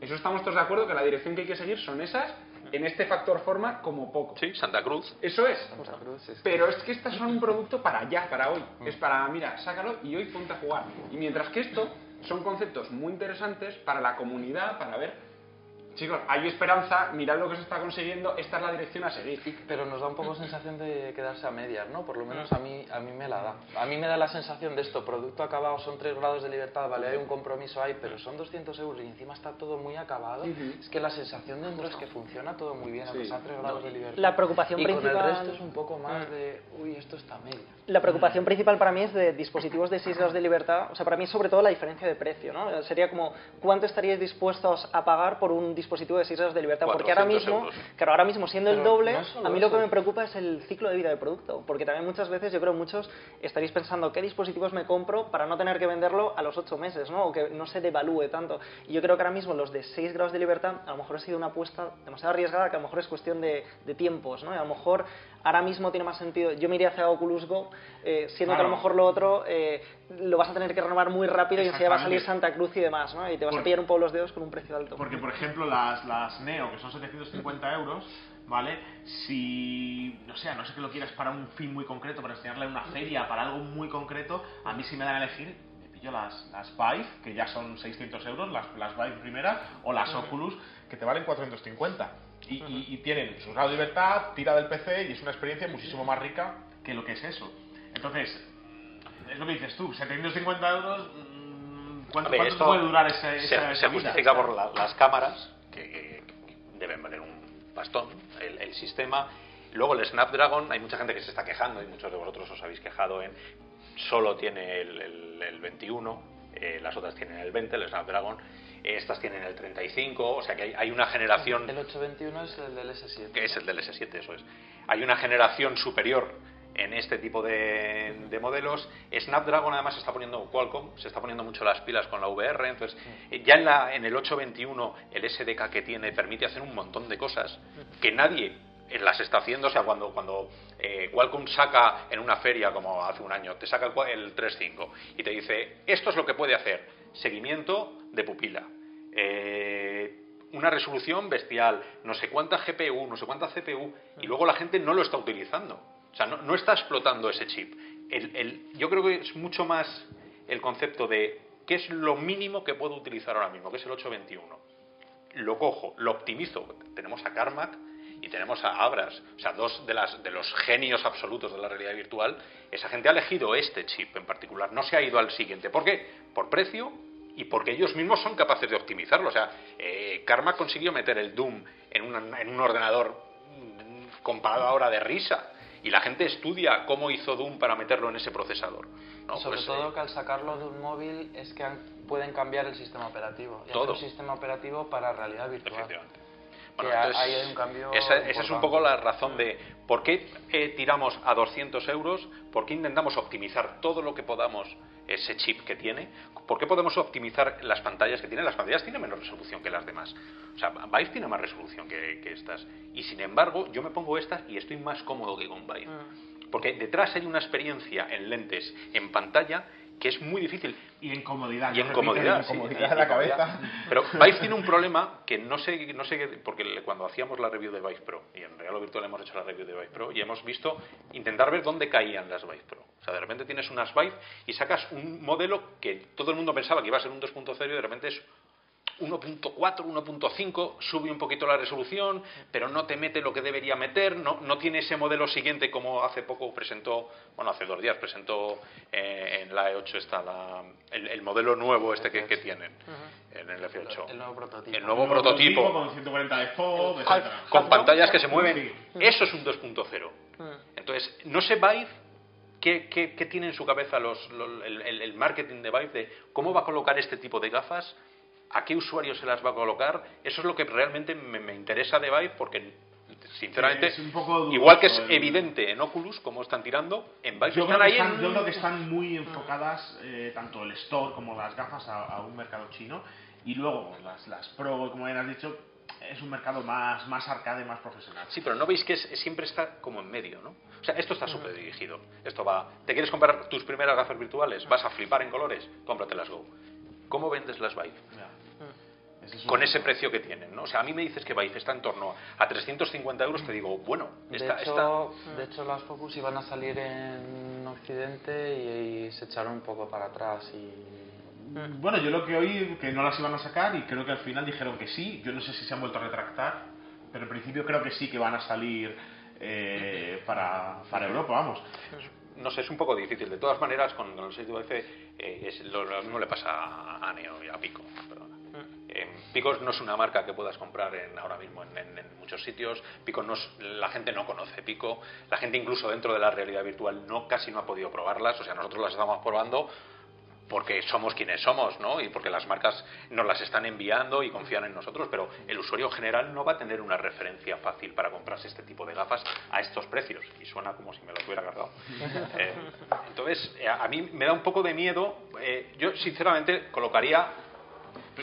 Eso estamos todos de acuerdo que la dirección que hay que seguir son esas, en este factor forma como poco. Sí, Santa Cruz. Eso es. Santa Cruz, es- Pero es que estas son un producto para ya, para hoy. Es para, mira, sácalo y hoy ponte a jugar. Y mientras que esto son conceptos muy interesantes para la comunidad, para ver, chicos, hay esperanza, mirad lo que se está consiguiendo, esta es la dirección a seguir. Pero nos da un poco sensación de quedarse a medias, ¿no? Por lo menos a mí, a mí me la da. A mí me da la sensación de esto, producto acabado, son 3 grados de libertad, vale, hay un compromiso ahí, pero son 200 euros y encima está todo muy acabado. Es que la sensación dentro es que funciona todo muy bien, aunque Sí. sean 3 grados de libertad. La preocupación y principal- con el resto es un poco más de, uy, esto está a media. La preocupación principal para mí es de dispositivos de 6 grados de libertad. O sea, para mí sobre todo la diferencia de precio, ¿no? Sería como, ¿cuánto estaríais dispuestos a pagar por un dispositivo de 6 grados de libertad? Porque ahora 400 mismo, euros. claro, ahora mismo siendo el Pero doble, no es a mí lo que me preocupa es el ciclo de vida del producto. Porque también muchas veces, yo creo muchos estaréis pensando, ¿qué dispositivos me compro para no tener que venderlo a los 8 meses, ¿no? O que no se devalúe tanto. Y yo creo que ahora mismo los de 6 grados de libertad, a lo mejor ha sido una apuesta demasiado arriesgada, que a lo mejor es cuestión de, de tiempos, ¿no? Y a lo mejor ahora mismo tiene más sentido. Yo me iría hacia Oculus Go, eh, siendo que a lo mejor lo otro eh, lo vas a tener que renovar muy rápido y enseguida va a salir. Santa Cruz y demás, ¿no? Y te vas a pillar un poco los dedos con un precio alto. Porque, por ejemplo, las, las Neo, que son 750 euros, ¿vale? Si, no sé, a no sé que lo quieras para un fin muy concreto, para enseñarle en una feria, para algo muy concreto, a mí si me dan a elegir, me pillo las, las Vive, que ya son 600 euros, las, las Vive primeras, o las Oculus, que te valen 450. Y, y- y tienen su grado de libertad, tira del PC y es una experiencia muchísimo más rica que lo que es eso. Entonces, es lo que dices tú, 750 euros, mm, ¿cuánto, ver, puede durar esa, esa, se justifica por la- las cámaras, que, que deben valer un bastón, el, el sistema. Luego el Snapdragon, hay mucha gente que se está quejando, y muchos de vosotros os habéis quejado en solo tiene el, el- el 21, eh, las otras tienen el 20, el Snapdragon, estas tienen el 35, o sea que hay, hay una generación El 821 es el del S7. que es el del S7, eso es. Hay una generación superior en este tipo de, de modelos. Snapdragon además se está poniendo, Qualcomm se está poniendo mucho las pilas con la VR, entonces ya en, la, en el 821 el SDK que tiene permite hacer un montón de cosas que nadie las está haciendo, o sea, cuando, cuando eh, Qualcomm saca en una feria como hace un año, te saca el, el 3.5 y te dice, esto es lo que puede hacer, seguimiento de pupila, eh, una resolución bestial, no sé cuánta GPU, no sé cuánta CPU, y luego la gente no lo está utilizando. O sea, no, está explotando ese chip. Yo creo que es mucho más el concepto de qué es lo mínimo que puedo utilizar ahora mismo, que es el 821. Lo cojo, lo optimizo. Tenemos a Carmack y tenemos a Abras, o sea, dos de, las, de los genios absolutos de la realidad virtual. Esa gente ha elegido este chip en particular, no se ha ido al siguiente. ¿Por qué? Por precio y porque ellos mismos son capaces de optimizarlo. O sea, eh, Carmack consiguió meter el Doom en, una- en un ordenador mm, comparado ahora de risa y la gente estudia cómo hizo Doom para meterlo en ese procesador. ¿no? Sobre Pues, todo eh, que al sacarlo de un móvil es que han- pueden cambiar el sistema operativo. Y hacer un sistema operativo para realidad virtual. Efectivamente. Bueno, entonces, ahí hay un cambio esa, esa es un poco la razón de por qué eh, tiramos a 200 euros, por qué intentamos optimizar todo lo que podamos ese chip que tiene, por qué podemos optimizar las pantallas que tiene. Las pantallas tienen menos resolución que las demás. O sea, Vive tiene más resolución que, que estas. Y sin embargo, yo me pongo estas y estoy más cómodo que con Vive. Porque detrás hay una experiencia en lentes, en pantalla, que es muy difícil. Y en comodidad. Y en comodidad, en sí, la cabeza. Pero Vive tiene un problema que no sé, no sé porque cuando hacíamos la review de Vive Pro, y en Real o Virtual hemos hecho la review de Vive Pro, y hemos visto intentar ver dónde caían las Vive Pro. O sea, de repente tienes unas Vive y sacas un modelo que todo el mundo pensaba que iba a ser un 2.0 y de repente es 1.4, 1.5, sube un poquito la resolución, pero no te mete lo que debería meter, no, no tiene ese modelo siguiente como hace poco presentó, bueno, hace dos días presentó eh, en la E8 está la, el, el modelo nuevo este que, que tienen en el F8. El nuevo prototipo. El nuevo prototipo Con 150 de FOB, El etcétera. Half- con pantallas que se mueven. Sí. Eso es un 2.0. Entonces, no sé Vive qué, qué- qué tiene en su cabeza los, lo- el, el- el marketing de Vive de cómo va a colocar este tipo de gafas, a qué usuario se las va a colocar. Eso es lo que realmente me, me interesa de Vive porque, sinceramente, dudoso igual que es el- evidente en Oculus cómo están tirando, en Vive Yo están creo, ahí están, en- yo creo que están muy enfocadas, eh, tanto el store como las gafas, a, a un mercado chino. Y luego las, las Pro, como bien has dicho, es un mercado más, más arcade, más profesional. Sí, pero no veis que es- siempre está como en medio, ¿no? O sea, esto está súper dirigido. Esto va. ¿Te quieres comprar tus primeras gafas virtuales? ¿Vas a flipar en colores? Cómpratelas Go. ¿Cómo vendes las Vive? Ya. Con ese precio que tienen, ¿no? O sea, a mí me dices que Vive está en torno a 350 euros, te digo, bueno, De está, hecho, de hecho, las Focus iban a salir en Occidente y, y se echaron un poco para atrás y Bueno, yo lo que oí que no las iban a sacar y creo que al final dijeron que sí. Yo no sé si se han vuelto a retractar, pero en principio creo que sí que van a salir eh, para, para Europa, vamos. no sé, es un poco difícil. De todas maneras, con, con el 6 F, eh, es, lo, lo mismo le pasa a, Neo y a Pico. Eh, Pico no es una marca que puedas comprar en, ahora mismo en, en- en muchos sitios. Pico no es- la gente no conoce Pico. La gente incluso dentro de la realidad virtual no casi no ha podido probarlas. O sea, nosotros las estamos probando porque somos quienes somos, ¿no? Y porque las marcas nos las están enviando y confían en nosotros, pero el usuario general no va a tener una referencia fácil para comprarse este tipo de gafas a estos precios. Y suena como si me las hubiera cargado. Eh, entonces, eh, a mí me da un poco de miedo. eh, yo, sinceramente, colocaría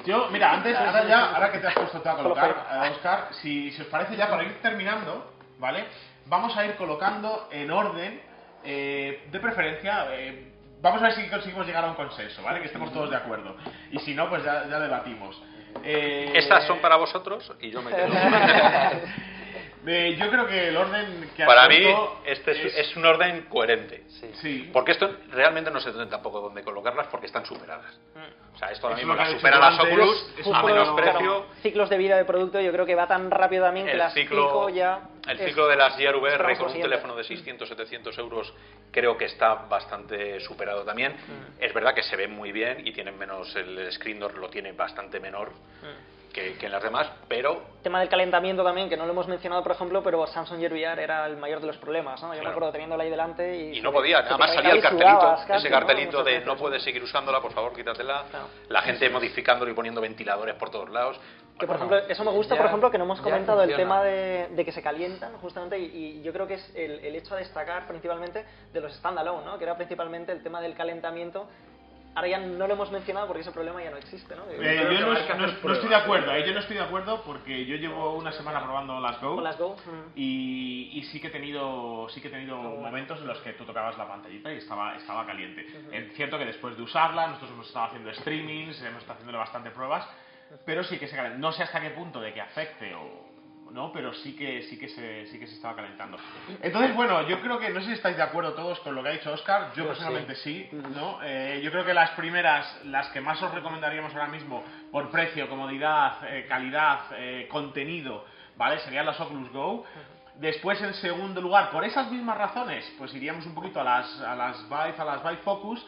Yo, mira, antes, ahora ya, ahora que te has puesto tú a colocar, eh, Oscar, si, si os parece ya para ir terminando, ¿vale? Vamos a ir colocando en orden, eh, de preferencia, eh, vamos a ver si conseguimos llegar a un consenso, ¿vale? Que estemos todos de acuerdo. Y si no, pues ya, ya debatimos. Eh, Estas son para vosotros y yo me quedo. eh, yo creo que el orden que para mí, este es, es un orden coherente. sí. Sí. Porque esto realmente no sé tampoco dónde colocarlas porque están superadas. O sea, esto ahora mismo es las supera las Oculus es a menos precio. Claro, ciclos de vida de producto yo creo que va tan rápido también que El las ciclo, ya el es- ciclo de las Gear VR con un teléfono de 600, 700 euros creo que está bastante superado también. Mm. Es verdad que se ven muy bien y tienen menos, el screen door lo tiene bastante menor Mm. Que, que en las demás, pero tema del calentamiento también, que no lo hemos mencionado, por ejemplo, pero Samsung Gear VR era el mayor de los problemas, ¿no? Yo me Claro. acuerdo teniéndola ahí delante y... y no podía. Además salía el cartelito, sudabas casi, ese ¿no? cartelito Muchas de veces. no puedes seguir usándola, por favor, quítatela. Claro. La gente modificándolo y poniendo ventiladores por todos lados. Que por Bueno, ejemplo, eso me gusta, ya- por ejemplo, que no hemos comentado el tema de, de que se calientan, justamente, y, y yo creo que es el, el hecho a destacar principalmente de los standalone, ¿no? Que era principalmente el tema del calentamiento. Ahora ya no lo hemos mencionado porque ese problema ya no existe, ¿no? Eh, yo no, estoy de acuerdo, ¿eh? yo no estoy de acuerdo porque yo llevo una semana probando las Go. Con las Go. Y, y sí que he tenido sí que he tenido momentos en los que tú tocabas la pantallita y estaba estaba caliente es cierto que después de usarla nosotros hemos estado haciendo streamings hemos estado haciéndole bastante pruebas pero sí que se calienta no sé hasta qué punto de que afecte o no pero sí que sí que se sí que se estaba calentando. Entonces bueno yo creo que no sé si estáis de acuerdo todos con lo que ha dicho Oscar yo personalmente sí, no Eh, yo creo que las primeras las que más os recomendaríamos ahora mismo por precio comodidad eh, calidad eh, contenido vale serían las Oculus Go. Después, en segundo lugar, por esas mismas razones, pues iríamos un poquito a las, a las Vive, a las Vive Focus,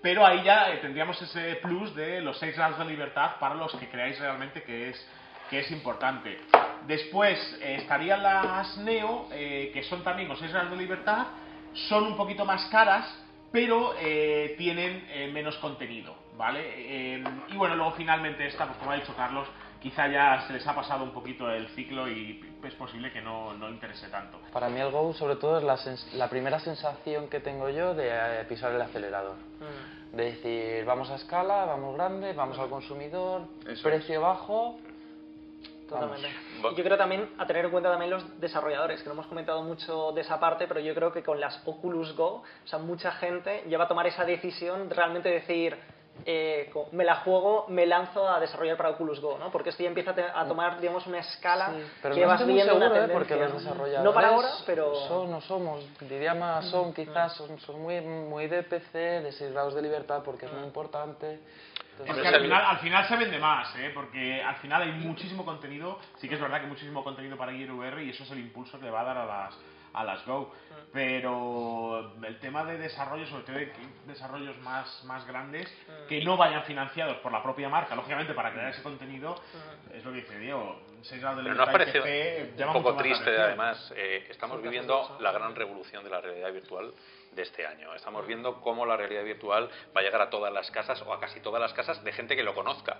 pero ahí ya eh, tendríamos ese plus de los 6 grados de libertad para los que creáis realmente que es, que es importante. Después eh, estarían las Neo, eh, que son también con 6 grados de libertad, son un poquito más caras, pero eh, tienen eh, menos contenido, ¿vale? Eh, y bueno, luego finalmente esta, pues como ha dicho Carlos, quizá ya se les ha pasado un poquito el ciclo y es posible que no, no interese tanto. Para mí el Go sobre todo es la, sens- la primera sensación que tengo yo de eh, pisar el acelerador. Mm. De decir, vamos a escala, vamos grande, vamos al consumidor, Eso precio bajo. Totalmente. Vamos. Yo creo también a tener en cuenta también los desarrolladores, que no hemos comentado mucho de esa parte, pero yo creo que con las Oculus Go, o sea, mucha gente ya va a tomar esa decisión de realmente decir, eh, me la juego, me lanzo a desarrollar para Oculus Go, ¿no? Porque esto ya empieza a tomar, digamos, una escala Sí, pero que no vas viendo una seguro, ¿eh? tendencia. porque los desarrolladores No para ahora, pero... son, no somos, diría más son quizás, son, son muy, muy de PC, de 6 grados de libertad porque es muy importante. Es Entonces, que es al el- final, al final se vende más, ¿eh? porque al final hay muchísimo contenido, sí que es verdad que hay muchísimo contenido para Gear VR y eso es el impulso que le va a dar a las, a las Go. Pero el tema de desarrollo, sobre todo de que- desarrollos más, más grandes, que no vayan financiados por la propia marca, lógicamente para crear ese contenido, es lo que dice Diego, 6 grados de Pero nos un poco triste, además, eh, estamos viviendo la gran revolución de la realidad virtual de este año. Estamos viendo cómo la realidad virtual va a llegar a todas las casas o a casi todas las casas de gente que lo conozca.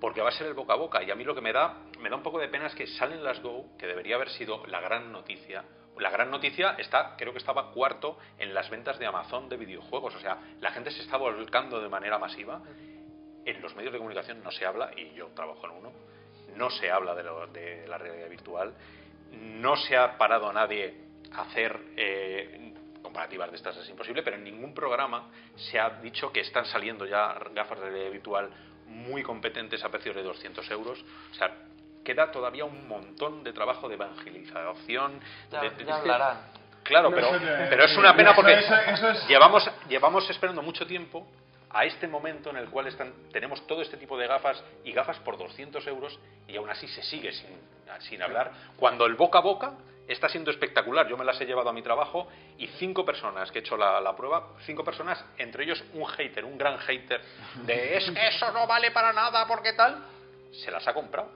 Porque va a ser el boca a boca. Y a mí lo que me da, me da un poco de pena es que salen las Go, que debería haber sido la gran noticia. La gran noticia está, creo que estaba cuarto en las ventas de Amazon de videojuegos. O sea, la gente se está volcando de manera masiva. En los medios de comunicación no se habla, y yo trabajo en uno, no se habla de, lo- de la realidad virtual. No se ha parado nadie a hacer eh, comparativas de estas, es imposible, pero en ningún programa se ha dicho que están saliendo ya gafas de realidad virtual muy competentes a precios de 200 euros. O sea, queda todavía un montón de trabajo de evangelización. ya, de- de- ya hablarán. Claro, pero, pero es una pena eso- porque eso- eso es- llevamos, llevamos esperando mucho tiempo a este momento en el cual están, tenemos todo este tipo de gafas y gafas por 200 euros y aún así se sigue sin, sin hablar. Cuando el boca a boca está siendo espectacular. Yo me las he llevado a mi trabajo y cinco personas que he hecho la, la prueba, cinco personas, entre ellos un hater, un gran hater, de es que eso no vale para nada porque tal, se las ha comprado.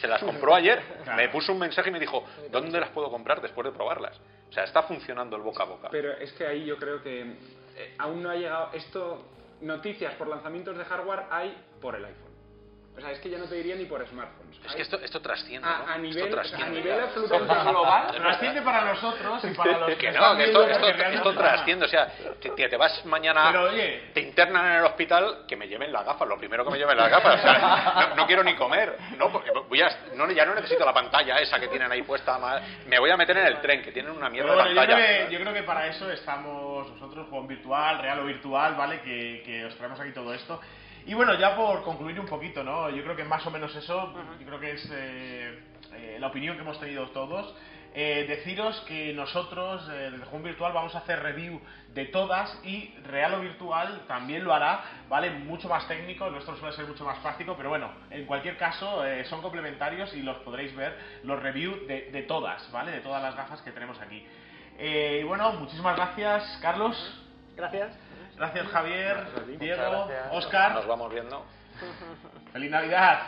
Se las compró ayer. Me puso un mensaje y me dijo, ¿dónde las puedo comprar después de probarlas? O sea, está funcionando el boca a boca. Pero es que ahí yo creo que eh, aún no ha llegado esto. Noticias por lanzamientos de hardware hay por el iPhone. O sea, es que ya no te diría ni por smartphones. Es que esto, esto trasciende, a, ¿no? a Esto nivel, a absolutamente global. Trasciende para nosotros y para los Que no, están que esto, esto, esto trasciende. O sea, te, te- vas mañana, Pero, oye. te internan en el hospital, que me lleven las gafas, lo primero que me lleven las gafas. O sea, no, no quiero ni comer. No, porque voy a, no, ya no necesito la pantalla esa que tienen ahí puesta. Me voy a meter en el tren, que tienen una mierda Pero de bueno, yo creo, pantalla. que, yo creo que para eso estamos nosotros, juego virtual, real o virtual, ¿vale? Que, que os traemos aquí todo esto. Y bueno, ya por concluir un poquito, ¿no? Yo creo que más o menos eso, yo creo que es eh, eh, la opinión que hemos tenido todos. Eh, deciros que nosotros, eh, desde Juego Virtual, vamos a hacer review de todas y Real o Virtual también lo hará, ¿vale? Mucho más técnico, el nuestro suele ser mucho más práctico, pero bueno, en cualquier caso eh, son complementarios y los podréis ver, los review de, de todas, ¿vale? De todas las gafas que tenemos aquí. Y bueno, muchísimas gracias, Carlos. Gracias. Gracias, Javier, Gracias. Diego, gracias. Oscar. Nos vamos viendo. ¡Feliz Navidad!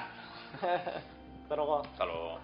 Hasta luego. Hasta luego.